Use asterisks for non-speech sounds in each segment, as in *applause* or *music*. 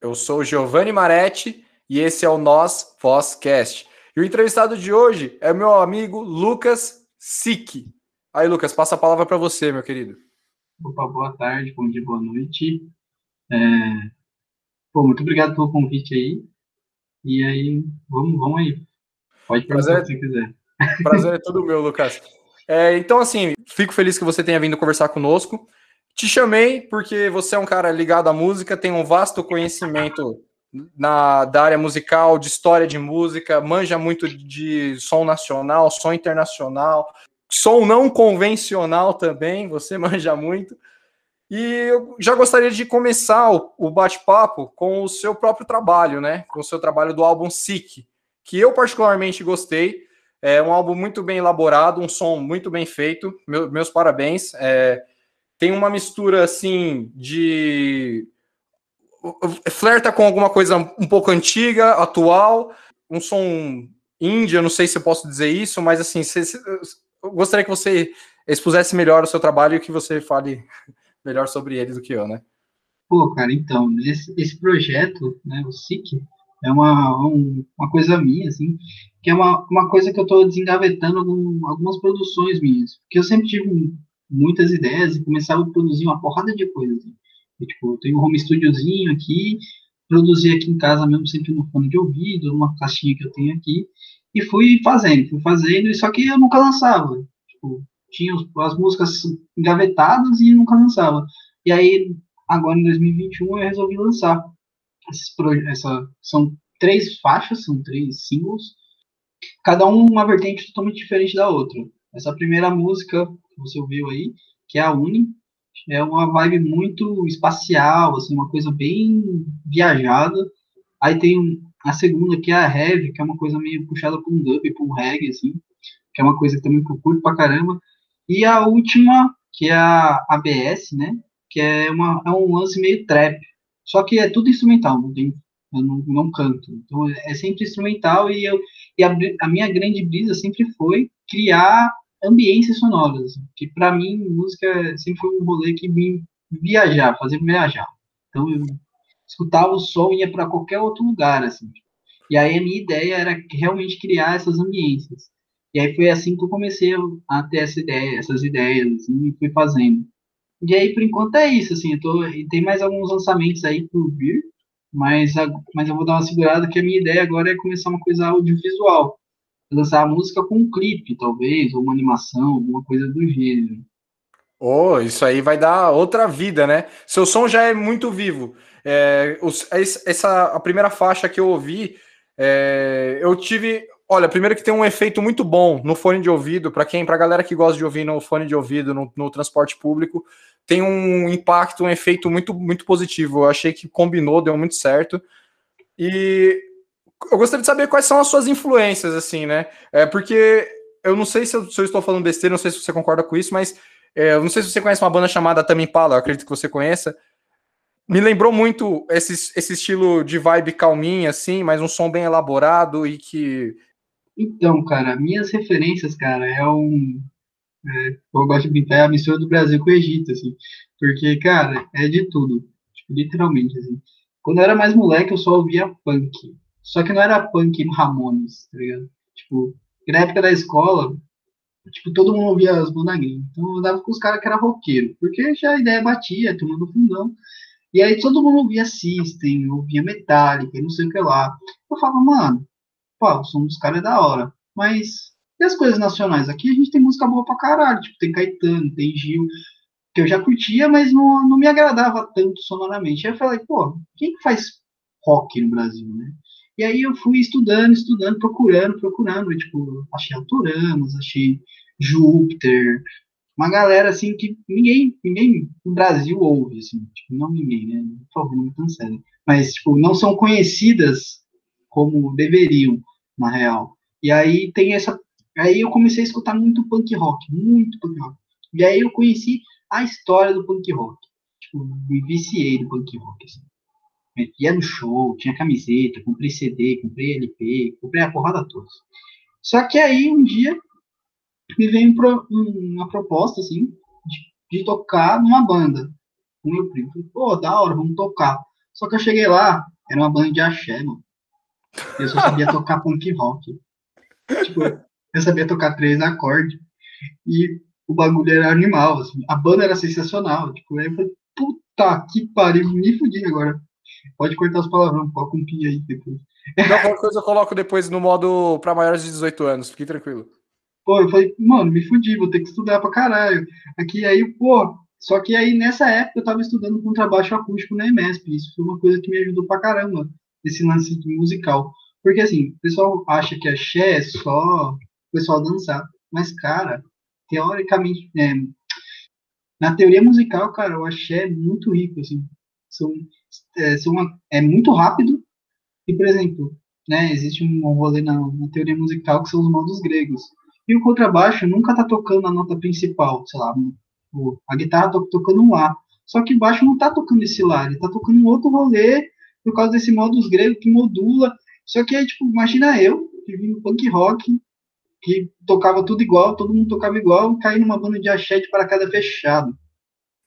Eu sou o Giovanni Maretti e esse é o Nós Vozcast. E o entrevistado de hoje é meu amigo Lucas Sick. Aí, Lucas, passa a palavra para você, meu querido. Opa, boa tarde, bom dia, boa noite. É... Pô, muito obrigado pelo convite aí. E aí, vamos, vamos aí. Pode perguntar Prazer... se você quiser. Prazer é todo meu, Lucas. É, então, assim, fico feliz que você tenha vindo conversar conosco. Te chamei porque você é um cara ligado à música, tem um vasto conhecimento na, da área musical, de história de música, manja muito de som nacional, som internacional, som não convencional também, você *laughs* manja muito. E eu já gostaria de começar o, bate-papo com o seu próprio trabalho, né? Com o seu trabalho do álbum Sick, que eu particularmente gostei. É um álbum muito bem elaborado, um som muito bem feito. Meu, meus parabéns. É, tem uma mistura assim de flerta com alguma coisa um pouco antiga, atual, um som índia, não sei se eu posso dizer isso, mas assim, se, se, eu gostaria que você expusesse melhor o seu trabalho e que você fale *laughs* melhor sobre ele do que eu, né? Pô, cara, então, esse, esse projeto, né, o SIC, é uma, um, uma coisa minha, assim, que é uma, uma coisa que eu estou desengavetando algum, algumas produções minhas, porque eu sempre tive muitas ideias e começava a produzir uma porrada de coisas. E, tipo, eu tenho um home studiozinho aqui, produzi aqui em casa mesmo, sempre no fone de ouvido, numa caixinha que eu tenho aqui, e fui fazendo, fui fazendo, e só que eu nunca lançava. Tipo, tinha as músicas engavetadas e nunca lançava. E aí, agora em 2021, eu resolvi lançar. Essa, são três faixas, são três singles, cada um uma vertente totalmente diferente da outra. Essa primeira música você ouviu aí, que é a Uni. É uma vibe muito espacial, assim, uma coisa bem viajada. Aí tem a segunda, que é a Heavy, que é uma coisa meio puxada para um dub, para um reggae, assim, que é uma coisa que também eu curto pra caramba. E a última, que é a ABS, né, que é, uma, é um lance meio trap. Só que é tudo instrumental, não tem, eu não, não canto. Então é sempre instrumental e, eu, e a, a minha grande brisa sempre foi criar ambiências sonoras, que para mim música sempre foi um rolê que me viajar, fazer viajar. Então eu escutava o som e ia para qualquer outro lugar assim. E aí a minha ideia era realmente criar essas ambiências. E aí foi assim que eu comecei a ter essa ideia, essas ideias assim, e fui fazendo. E aí por enquanto é isso assim, tô, tem mais alguns lançamentos aí por vir, mas mas eu vou dar uma segurada que a minha ideia agora é começar uma coisa audiovisual lançar a música com um clipe, talvez, ou uma animação, alguma coisa do gênero. Oh, isso aí vai dar outra vida, né? Seu som já é muito vivo. É, os, essa a primeira faixa que eu ouvi, é, eu tive. Olha, primeiro que tem um efeito muito bom no fone de ouvido, para quem, para galera que gosta de ouvir no fone de ouvido no, no, transporte público, tem um impacto, um efeito muito, muito positivo. Eu achei que combinou, deu muito certo. E eu gostaria de saber quais são as suas influências, assim, né? É porque eu não sei se eu, se eu estou falando besteira, não sei se você concorda com isso, mas é, eu não sei se você conhece uma banda chamada Tame Impala, acredito que você conheça. Me lembrou muito esse, esse estilo de vibe calminha, assim, mas um som bem elaborado e que. Então, cara, minhas referências, cara, é um. É, eu gosto de brincar, é a mistura do Brasil com o Egito, assim. Porque, cara, é de tudo. Tipo, literalmente, assim. Quando eu era mais moleque, eu só ouvia punk. Só que não era punk Ramones, tá ligado? Tipo, na época da escola, tipo, todo mundo ouvia as bandas Então eu dava com os caras que era roqueiro, porque já a ideia batia, turma do fundão. E aí todo mundo ouvia System, ouvia Metallica, não sei o que lá. Eu falava, mano, pô, o som dos caras é da hora. Mas e as coisas nacionais? Aqui a gente tem música boa pra caralho, tipo, tem Caetano, tem Gil, que eu já curtia, mas não, não me agradava tanto sonoramente. Aí eu falei, pô, quem que faz rock no Brasil, né? E aí eu fui estudando, estudando, procurando, procurando. E, tipo, achei Autoramas, achei Júpiter, uma galera assim que ninguém, ninguém no Brasil ouve, assim, tipo, não ninguém, né? Por favor, não me cancele. Mas, tipo, não são conhecidas como deveriam, na real. E aí tem essa. Aí eu comecei a escutar muito punk rock, muito punk rock. E aí eu conheci a história do punk rock. Tipo, me viciei do punk rock, assim ia no show, tinha camiseta, comprei CD, comprei LP, comprei a porrada toda. Só que aí um dia me veio uma proposta assim de, de tocar numa banda com meu primo. Pô, da hora, vamos tocar. Só que eu cheguei lá, era uma banda de axé, mano. Eu só sabia *laughs* tocar punk rock. Tipo, eu sabia tocar três acordes. E o bagulho era animal, assim. A banda era sensacional. Tipo, aí eu falei, puta que pariu, me fudi agora. Pode cortar os palavrões, pode um pi aí depois. Não, qualquer coisa eu coloco depois no modo para maiores de 18 anos, fique tranquilo. Pô, eu falei, mano, me fudi, vou ter que estudar pra caralho. Aqui aí, pô, só que aí nessa época eu tava estudando contrabaixo acústico na EMESP. Isso foi uma coisa que me ajudou pra caramba, esse lance musical. Porque assim, o pessoal acha que axé é só o pessoal dançar. Mas, cara, teoricamente, é, na teoria musical, cara, o axé é muito rico, assim. São, é, é muito rápido. E, por exemplo, né, existe um rolê na, na teoria musical que são os modos gregos. E o contrabaixo nunca tá tocando a nota principal, sei lá, a guitarra tá tocando um Lá. Só que o baixo não tá tocando esse Lá, ele tá tocando um outro rolê por causa desse modus grego que modula. Só que tipo, imagina eu, que vim no punk rock, que tocava tudo igual, todo mundo tocava igual, caí numa banda de axé de paraquedas fechado.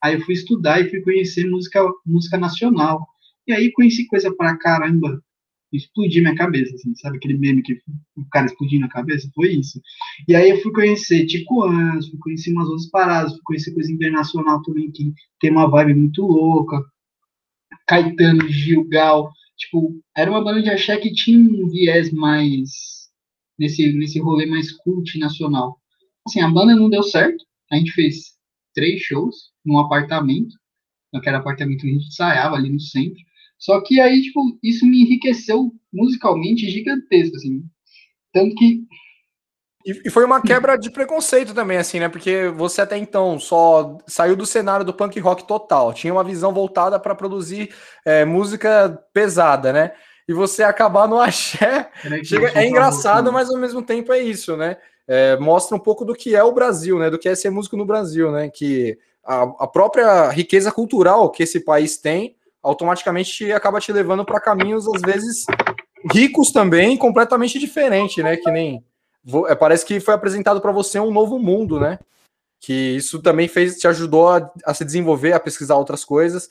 Aí eu fui estudar e fui conhecer música, música nacional. E aí conheci coisa pra caramba. Explodi minha cabeça, assim, sabe aquele meme que o cara explodindo a cabeça? Foi isso. E aí eu fui conhecer Ticoãs, fui conhecer umas outras paradas, fui conhecer coisa internacional também, que tem uma vibe muito louca. Caetano, Gil, Gal. Tipo, era uma banda de axé que tinha um viés mais nesse, nesse rolê mais cult nacional. Assim, a banda não deu certo. A gente fez três shows num apartamento, naquele apartamento que a gente ensaiava ali no centro. Só que aí, tipo, isso me enriqueceu musicalmente gigantesco, assim. Tanto que. E foi uma quebra de preconceito também, assim, né? Porque você até então só saiu do cenário do punk rock total, tinha uma visão voltada para produzir é, música pesada, né? e você acabar no axé. Chega, é engraçado, mas ao mesmo tempo é isso, né? É, mostra um pouco do que é o Brasil, né? Do que é ser músico no Brasil, né? Que a, a própria riqueza cultural que esse país tem automaticamente acaba te levando para caminhos, às vezes, ricos também, completamente diferente, né? Que nem. É, parece que foi apresentado para você um novo mundo, né? Que isso também fez, te ajudou a, a se desenvolver, a pesquisar outras coisas.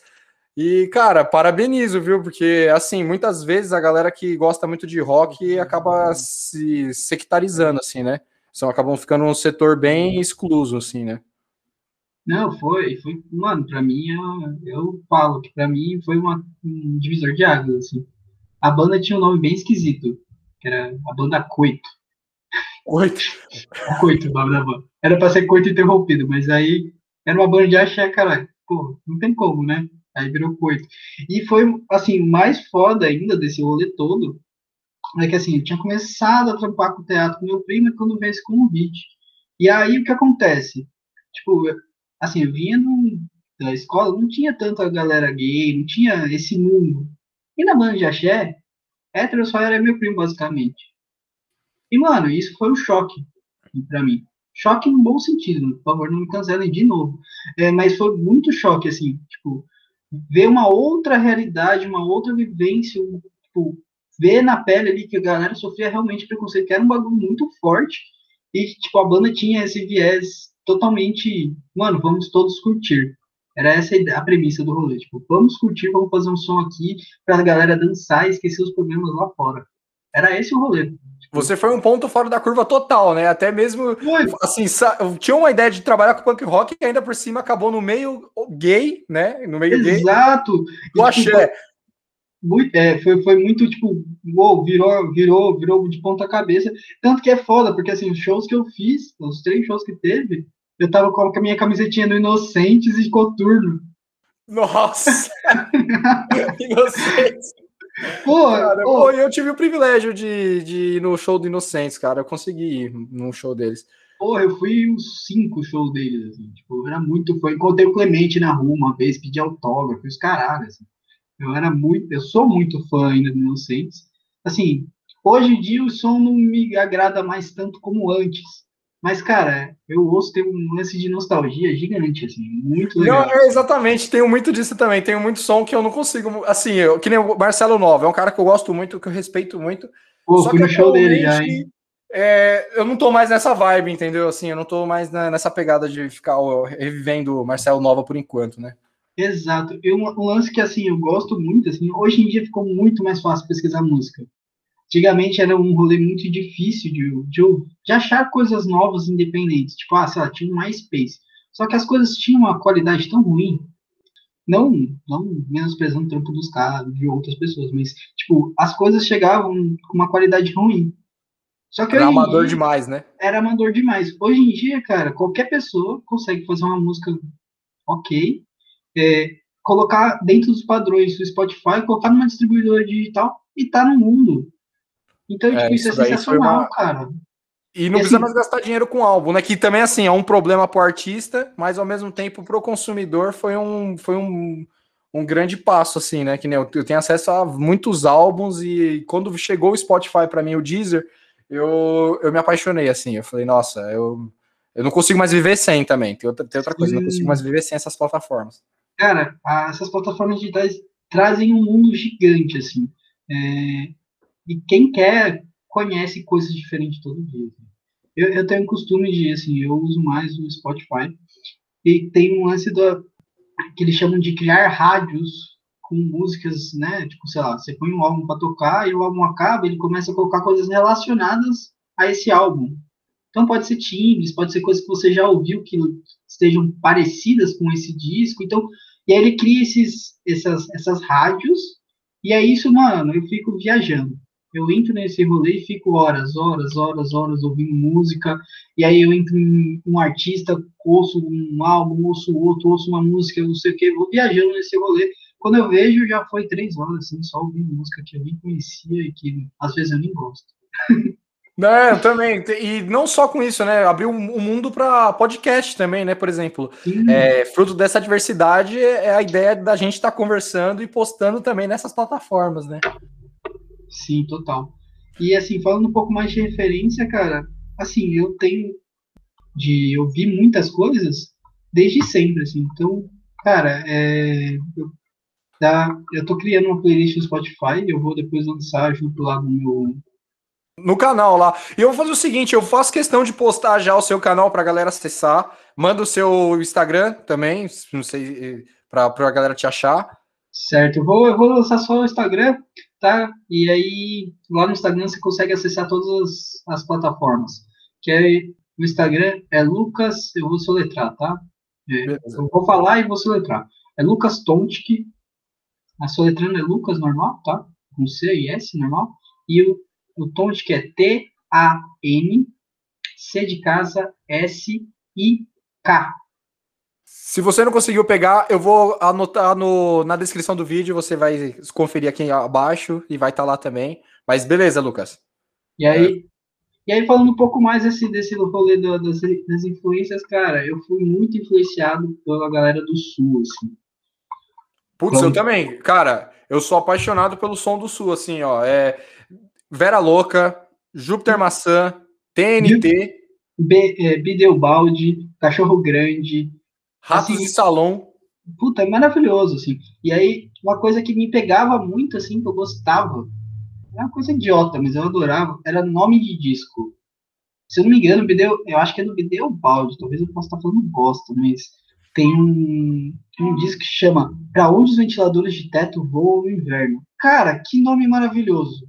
E, cara, parabenizo, viu? Porque, assim, muitas vezes a galera que gosta muito de rock acaba se sectarizando, assim, né? São, acabam ficando um setor bem excluso, assim, né? Não, foi, foi, mano, pra mim, eu, eu falo que pra mim foi uma, um divisor de águas, assim. A banda tinha um nome bem esquisito, que era a banda Coito. Coito? *laughs* Coito, o nome da banda. Era pra ser Coito Interrompido, mas aí era uma banda de axé, cara. Pô, não tem como, né? Aí virou coito. E foi, assim, o mais foda ainda desse rolê todo é que, assim, eu tinha começado a trampar com o teatro com meu primo quando veio esse convite. E aí, o que acontece? Tipo, assim, eu vinha no, da escola, não tinha tanta galera gay, não tinha esse mundo. E na banda de axé, hétero só era meu primo, basicamente. E, mano, isso foi um choque para mim. Choque no bom sentido, por favor, não me cancelem de novo. É, mas foi muito choque, assim, tipo, ver uma outra realidade, uma outra vivência, tipo, ver na pele ali que a galera sofria realmente preconceito, que era um bagulho muito forte, e, tipo, a banda tinha esse viés totalmente, mano, vamos todos curtir. Era essa a premissa do rolê, tipo, vamos curtir, vamos fazer um som aqui pra galera dançar e esquecer os problemas lá fora. Era esse o rolê. Você foi um ponto fora da curva total, né? Até mesmo, foi. assim, tinha uma ideia de trabalhar com punk rock e ainda por cima acabou no meio gay, né? No meio Exato. gay. Exato. Do axé. Muito, é, foi, foi muito, tipo, uou, virou, virou, virou de ponta cabeça. Tanto que é foda, porque, assim, os shows que eu fiz, os três shows que teve, eu tava com a minha camisetinha do Inocentes e Coturno. Nossa! *laughs* Inocentes! Pô, cara, pô. eu tive o privilégio de, de ir no show do Inocentes, cara. Eu consegui ir num show deles. Porra, eu fui uns cinco shows deles, assim. Tipo, era muito fã. Encontrei o Clemente na rua uma vez, pedi autógrafo, os caralho, assim. Eu era muito, eu sou muito fã ainda do Inocentes. Assim, hoje em dia o som não me agrada mais tanto como antes. Mas, cara, eu ouço, tem um lance de nostalgia gigante, assim, muito legal. Não, é, exatamente, tenho muito disso também. Tenho muito som que eu não consigo. Assim, eu, que nem o Marcelo Nova, é um cara que eu gosto muito, que eu respeito muito. Pô, fui no show dele já, hein? É, eu não tô mais nessa vibe, entendeu? Assim, eu não tô mais na, nessa pegada de ficar ó, revivendo Marcelo Nova por enquanto, né? Exato. E um, um, lance que, assim, eu gosto muito, assim, hoje em dia ficou muito mais fácil pesquisar música. Antigamente era um rolê muito difícil de, de, de achar coisas novas independentes. Tipo, ah, sei lá, tinha um MySpace. Só que as coisas tinham uma qualidade tão ruim. Não, não menosprezando o trampo dos caras, de outras pessoas, mas, tipo, as coisas chegavam com uma qualidade ruim. Só que era amador dia, demais, né? Era amador demais. Hoje em dia, cara, qualquer pessoa consegue fazer uma música ok, é, colocar dentro dos padrões do Spotify, colocar numa distribuidora digital e tá no mundo. Então, é, tipo, isso, isso é sensacional, uma... cara. E não e precisa assim, mais gastar dinheiro com álbum, né? Que também, assim, é um problema pro artista, mas ao mesmo tempo pro consumidor foi um, foi um, um grande passo, assim, né? Que nem eu, eu tenho acesso a muitos álbuns e quando chegou o Spotify para mim, o Deezer, eu, eu me apaixonei, assim. Eu falei, nossa, eu, eu não consigo mais viver sem também. Tem outra, tem outra coisa, eu não consigo mais viver sem essas plataformas. Cara, essas plataformas digitais trazem um mundo gigante, assim. É, e quem quer conhece coisas diferentes todo dia. Eu, eu tenho o costume de, assim, eu uso mais o Spotify. E tem um lance que eles chamam de criar rádios com músicas, né? Tipo, sei lá, você põe um álbum para tocar e o álbum acaba, ele começa a colocar coisas relacionadas a esse álbum. Então pode ser timbres, pode ser coisas que você já ouviu que estejam parecidas com esse disco. Então, e aí ele cria esses, essas, essas rádios, e é isso, mano, eu fico viajando. Eu entro nesse rolê e fico horas, horas, horas, horas ouvindo música, e aí eu entro em um artista, ouço um álbum, ouço outro, ouço uma música, não sei o que, vou viajando nesse rolê. Quando eu vejo, já foi três horas, assim, só ouvindo música que eu nem conhecia e que às vezes eu nem gosto. *laughs* Não, eu também. E não só com isso, né? Abriu o um, um mundo para podcast também, né? Por exemplo, é, fruto dessa diversidade é a ideia da gente estar tá conversando e postando também nessas plataformas, né? Sim, total. E assim, falando um pouco mais de referência, cara, assim, eu tenho de ouvir muitas coisas desde sempre, assim. Então, cara, é, eu, tá, eu tô criando uma playlist no Spotify, eu vou depois lançar junto lá no meu no canal lá. E eu vou fazer o seguinte: eu faço questão de postar já o seu canal para a galera acessar. Manda o seu Instagram também, não sei, para a galera te achar. Certo, eu vou, eu vou lançar só o Instagram, tá? E aí, lá no Instagram você consegue acessar todas as, as plataformas. Que é, o Instagram é Lucas, eu vou soletrar, tá? É, eu vou falar e vou soletrar. É Lucas Tontic, a soletrando é Lucas normal, tá? Com C e S normal. E o o Tontic é T-A-N, C de casa, S-I-K. Se você não conseguiu pegar, eu vou anotar no, na descrição do vídeo, você vai conferir aqui abaixo e vai estar tá lá também. Mas beleza, Lucas. E aí, é. e aí falando um pouco mais desse, desse rolê do, das, das influências, cara, eu fui muito influenciado pela galera do Sul, assim. Putz, eu também. Cara, eu sou apaixonado pelo som do Sul, assim, ó. É, Vera Louca, Júpiter Maçã, TNT. B, é, Bideobaldi, Cachorro Grande. Ratos assim, de Salão. Puta, é maravilhoso, assim. E aí, uma coisa que me pegava muito, assim, que eu gostava, é uma coisa idiota, mas eu adorava, era nome de disco. Se eu não me engano, Bideu, eu acho que é do Bideobaldi, talvez eu possa estar falando bosta, mas tem um, um disco que chama Pra onde os ventiladores de teto voam no inverno. Cara, que nome maravilhoso.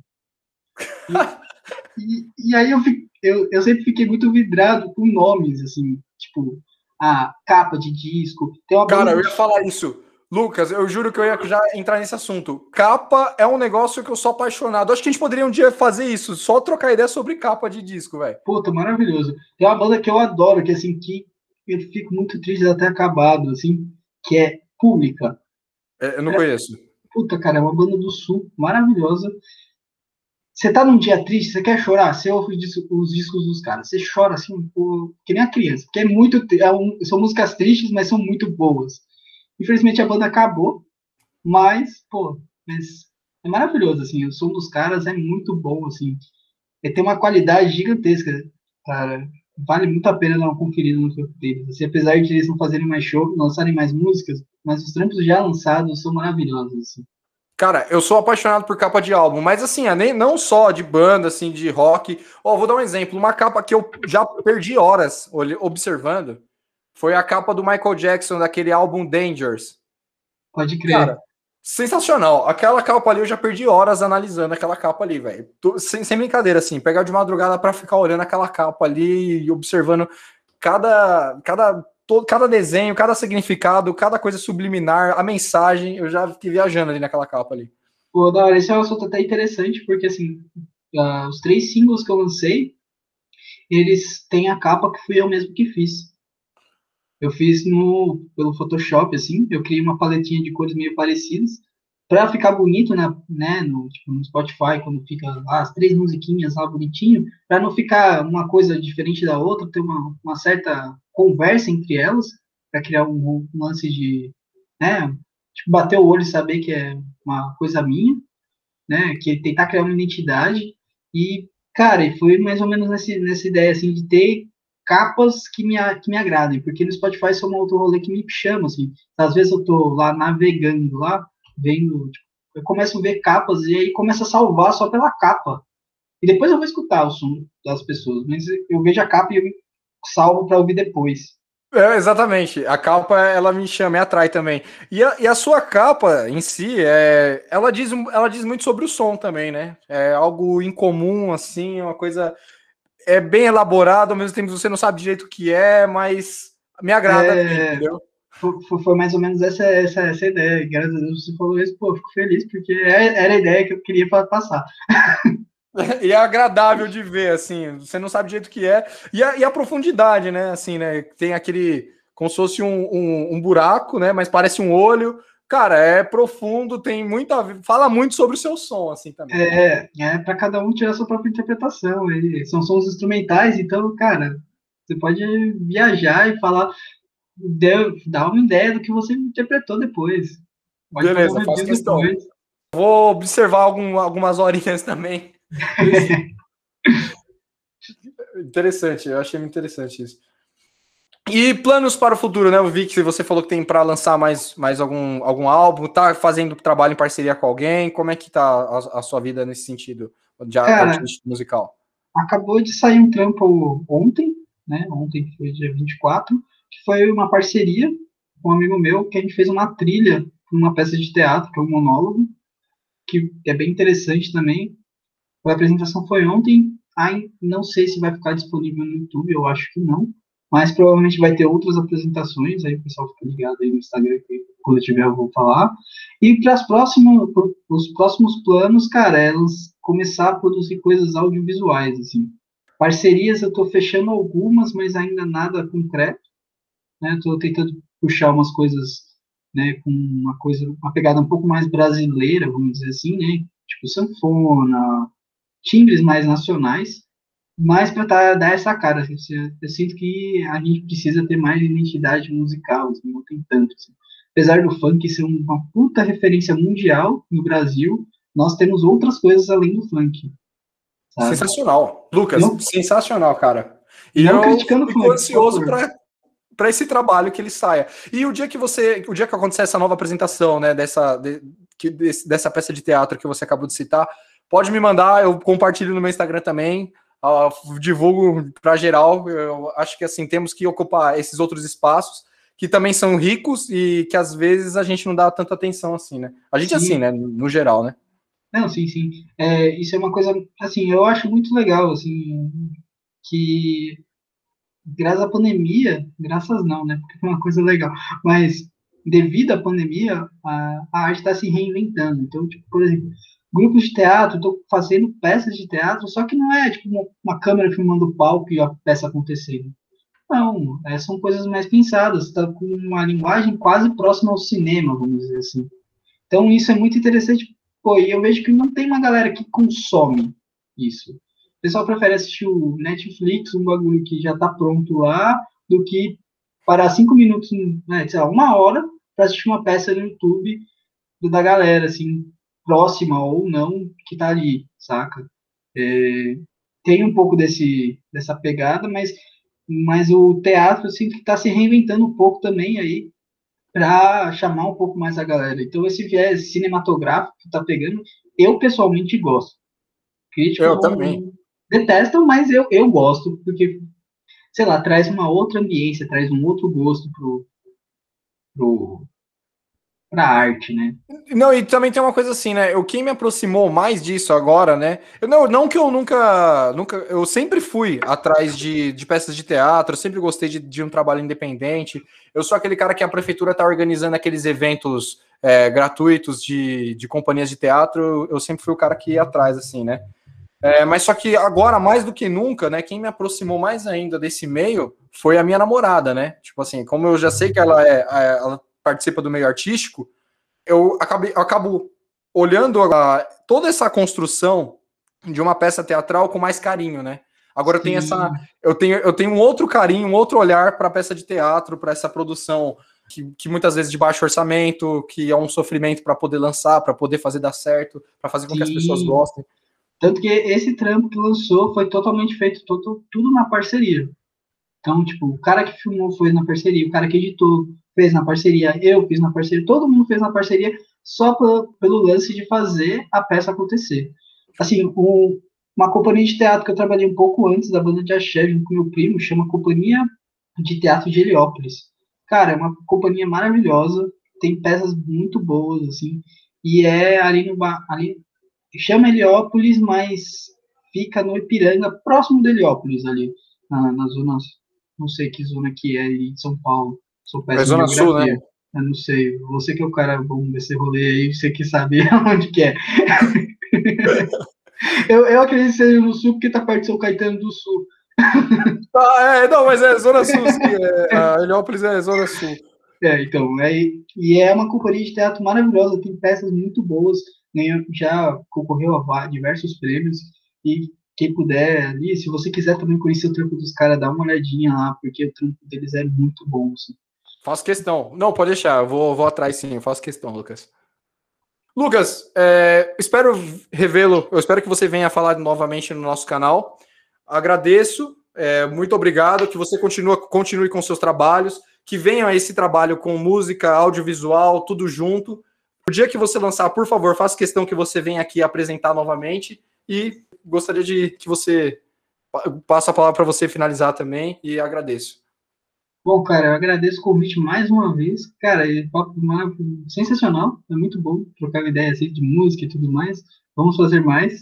E, e, aí eu, eu, eu sempre fiquei muito vidrado com nomes, assim, tipo, a capa de disco. Cara, eu ia falar isso. Lucas, eu juro que eu ia já entrar nesse assunto. Capa é um negócio que eu sou apaixonado. Acho que a gente poderia um dia fazer isso, só trocar ideia sobre capa de disco, velho. Puta, maravilhoso. Tem uma banda que eu adoro, que assim, que eu fico muito triste de até acabado, assim, que é Pública. É, eu não é, conheço. Puta, cara, é uma banda do sul maravilhosa. Você tá num dia triste, você quer chorar, você ouve os discos dos caras, você chora assim, que nem a criança, porque é muito, é um, são músicas tristes, mas são muito boas. Infelizmente a banda acabou, mas, pô, mas é maravilhoso, assim, o som dos caras é muito bom, assim, é, tem uma qualidade gigantesca, cara, vale muito a pena dar uma conferida no trampo deles, assim, apesar de eles não fazerem mais show, lançarem mais músicas, mas os trampos já lançados são maravilhosos, assim. Cara, eu sou apaixonado por capa de álbum, mas assim, nem, não só de banda, assim, de rock. Ó, oh, vou dar um exemplo. Uma capa que eu já perdi horas observando foi a capa do Michael Jackson daquele álbum Dangers. Pode crer. Cara, sensacional. Aquela capa ali, eu já perdi horas analisando aquela capa ali, velho. Sem, sem brincadeira, assim. Pegar de madrugada para ficar olhando aquela capa ali e observando cada, cada, todo, cada desenho, cada significado, cada coisa subliminar, a mensagem. Eu já fiquei viajando ali naquela capa ali. Pô, da hora, esse é um assunto até interessante, porque assim, uh, os três singles que eu lancei, eles têm a capa que fui eu mesmo que fiz. Eu fiz no pelo Photoshop, assim, eu criei uma paletinha de cores meio parecidas, para ficar bonito, né, né no, tipo, no Spotify, quando fica lá, as três musiquinhas lá bonitinho, para não ficar uma coisa diferente da outra, ter uma, uma certa conversa entre elas, para criar um, um lance de, né, tipo, bater o olho e saber que é uma coisa minha, né? Que tentar criar uma identidade. E, cara, foi mais ou menos nesse, nessa ideia, assim, de ter capas que me, que me agradem, porque no Spotify isso é um outro rolê que me chama, assim. Às vezes eu tô lá navegando lá, vendo, tipo, eu começo a ver capas e aí começa a salvar só pela capa. E depois eu vou escutar o som das pessoas, mas eu vejo a capa e eu salvo para ouvir depois. É, exatamente. A capa, ela me chama, me atrai também. E a, e a sua capa em si, é, ela, diz, ela diz muito sobre o som também, né? É algo incomum, assim, uma coisa... É bem elaborado, ao mesmo tempo você não sabe direito o que é, mas me agrada, é... entendeu? Foi, foi, mais ou menos essa, essa, essa ideia. Graças a Deus você falou isso, pô, fico feliz, porque é, era a ideia que eu queria passar. *laughs* *laughs* e é agradável de ver, assim, você não sabe o jeito que é. E a, e a profundidade, né? Assim, né? Tem aquele. Como se fosse um, um, um, buraco, né? Mas parece um olho. Cara, é profundo, tem muita. Fala muito sobre o seu som, assim também. É, é para cada um tirar a sua própria interpretação. E são sons instrumentais, então, cara, você pode viajar e falar. Dá uma ideia do que você interpretou depois. Pode Beleza, faço questão. Depois. Vou observar algum, algumas horinhas *laughs* também interessante, eu achei interessante isso. E planos para o futuro, né? Eu vi que você falou que tem para lançar mais, mais algum, algum álbum, tá fazendo trabalho em parceria com alguém. Como é que tá a, a sua vida nesse sentido de Cara, musical? Acabou de sair um trampo ontem, né? Ontem foi dia 24, que foi uma parceria com um amigo meu que a gente fez uma trilha uma peça de teatro, que é um monólogo, que é bem interessante também. A apresentação foi ontem. Ai, não sei se vai ficar disponível no YouTube, eu acho que não. Mas provavelmente vai ter outras apresentações, aí o pessoal fica ligado aí no Instagram que quando eu tiver eu vou falar. E para os próximos, os próximos planos, cara, é elas começar a produzir coisas audiovisuais, assim. Parcerias eu estou fechando algumas, mas ainda nada concreto. Né? Estou tentando puxar umas coisas, né, com uma coisa, uma pegada um pouco mais brasileira, vamos dizer assim, né? Tipo sanfona, timbres mais nacionais, mas para tá, dar essa cara. Assim, eu sinto que a gente precisa ter mais identidade musical, assim, não tem tanto. Assim. Apesar do funk ser uma puta referência mundial no Brasil, nós temos outras coisas além do funk. Sabe? Sensacional. Lucas, não, sensacional, cara. E não eu fico funk, ansioso para esse trabalho que ele saia. E o dia que você, o dia que acontecer essa nova apresentação, né, dessa, de, que, desse, dessa peça de teatro que você acabou de citar, Pode me mandar, eu compartilho no meu Instagram também. Uh, divulgo para geral. Eu acho que assim temos que ocupar esses outros espaços que também são ricos e que às vezes a gente não dá tanta atenção assim, né? A gente sim. assim, né? No geral, né? Não, sim, sim. É, isso é uma coisa, assim, eu acho muito legal, assim, que graças à pandemia, graças não, né? Porque foi uma coisa legal, mas devido à pandemia, a, a arte está se reinventando. Então, tipo, por exemplo, grupos de teatro, estou fazendo peças de teatro, só que não é tipo uma, uma câmera filmando o palco e a peça acontecendo. Não, é, são coisas mais pensadas, está com uma linguagem quase próxima ao cinema, vamos dizer assim. Então isso é muito interessante, pô, e eu vejo que não tem uma galera que consome isso. O pessoal prefere assistir o Netflix, um bagulho que já está pronto lá, do que parar cinco minutos, né, sei lá, uma hora, para assistir uma peça no YouTube da galera, assim, próxima ou não que está ali, saca? É, tem um pouco desse, dessa pegada, mas, mas o teatro assim, que está se reinventando um pouco também aí para chamar um pouco mais a galera. Então esse viés cinematográfico que está pegando, eu pessoalmente gosto. Crítico, eu também. Detestam, mas eu, eu gosto, porque, sei lá, traz uma outra ambiência, traz um outro gosto pro, pro, para arte, né? Não, e também tem uma coisa assim, né? O quem me aproximou mais disso agora, né? Eu, não, não que eu nunca, nunca, eu sempre fui atrás de, de peças de teatro, eu sempre gostei de, de um trabalho independente. Eu sou aquele cara que a prefeitura tá organizando aqueles eventos é, gratuitos de, de companhias de teatro. Eu sempre fui o cara que ia atrás, assim, né? É, mas só que agora, mais do que nunca, né? Quem me aproximou mais ainda desse meio foi a minha namorada, né? Tipo assim, como eu já sei que ela é, é ela participa do meio artístico, eu, acabei, eu acabo olhando a, toda essa construção de uma peça teatral com mais carinho, né? Agora eu tenho essa, eu tenho, eu tenho um outro carinho, um outro olhar para a peça de teatro, para essa produção que, que, muitas vezes de baixo orçamento, que é um sofrimento para poder lançar, para poder fazer dar certo, para fazer com Sim. que as pessoas gostem. Tanto que esse trampo que lançou foi totalmente feito todo, tudo na parceria. Então, tipo, o cara que filmou foi na parceria, o cara que editou fez na parceria, eu fiz na parceria, todo mundo fez na parceria só pelo, pelo lance de fazer a peça acontecer. Assim, um, uma companhia de teatro que eu trabalhei um pouco antes da banda de axé, junto com meu primo, chama Companhia de Teatro de Heliópolis. Cara, é uma companhia maravilhosa, tem peças muito boas, assim, e é ali no ali chama Heliópolis, mas fica no Ipiranga, próximo de Heliópolis ali, na, na zona, não sei que zona que é de São Paulo. Sou péssimo é Zona Sul, né? Eu não sei. Você que é o cara bom desse rolê aí, você que sabe *laughs* onde que é. *laughs* eu, eu acredito que seja no Sul, porque tá perto de São Caetano do Sul. *laughs* ah, é, não, mas é Zona Sul, sim. É, a Heliópolis é Zona Sul. É, então, é, e é uma companhia de teatro maravilhosa, tem peças muito boas, já concorreu a diversos prêmios, e quem puder ali, se você quiser também conhecer o trampo dos caras, dá uma olhadinha lá, porque o trampo deles é muito bom, assim. Faço questão. Não, pode deixar. Eu vou, vou atrás sim. Eu faço questão, Lucas. Lucas, é, espero revê-lo. Eu espero que você venha falar novamente no nosso canal. Agradeço. É, muito obrigado. Que você continue, continue com seus trabalhos. Que venha esse trabalho com música, audiovisual, tudo junto. O dia que você lançar, por favor, faça questão que você venha aqui apresentar novamente. E gostaria de que você passe a palavra para você finalizar também. E agradeço. Bom, cara, eu agradeço o convite mais uma vez. Cara, é papo sensacional, é muito bom trocar uma ideia assim de música e tudo mais. Vamos fazer mais.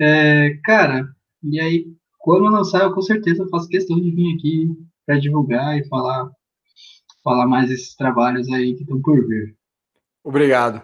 É, cara, e aí, quando eu lançar, eu com certeza faço questão de vir aqui para divulgar e falar, falar mais esses trabalhos aí que estão por vir. Obrigado.